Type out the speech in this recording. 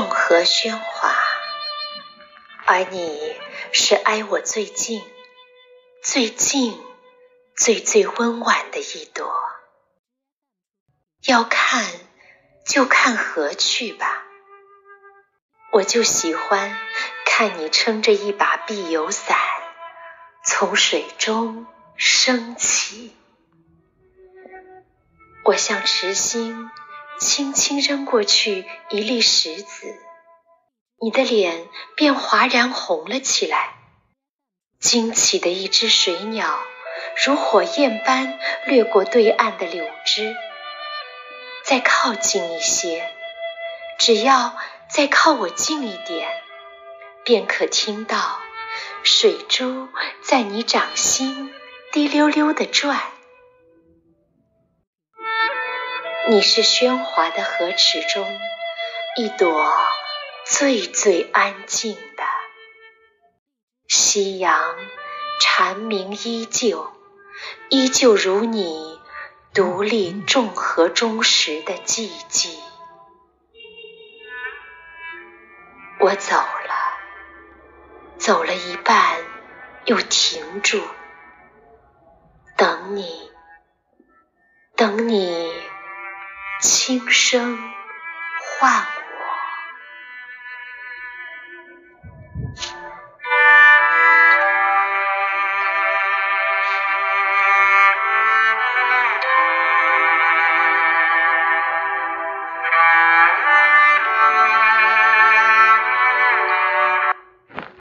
和喧哗，而你是挨我最近、最近、最最温婉的一朵。要看就看河去吧，我就喜欢看你撑着一把碧油伞从水中升起。我向池心轻轻扔过去一粒石子，你的脸便哗然红了起来。惊起的一只水鸟，如火焰般掠过对岸的柳枝。再靠近一些，只要再靠我近一点，便可听到水珠在你掌心滴溜溜地转。你是喧哗的河池中一朵最最安静的，夕阳蝉鸣依旧，依旧如你独立众河中时的寂寂。我走了，走了一半又停住，等你，等你。轻声唤我。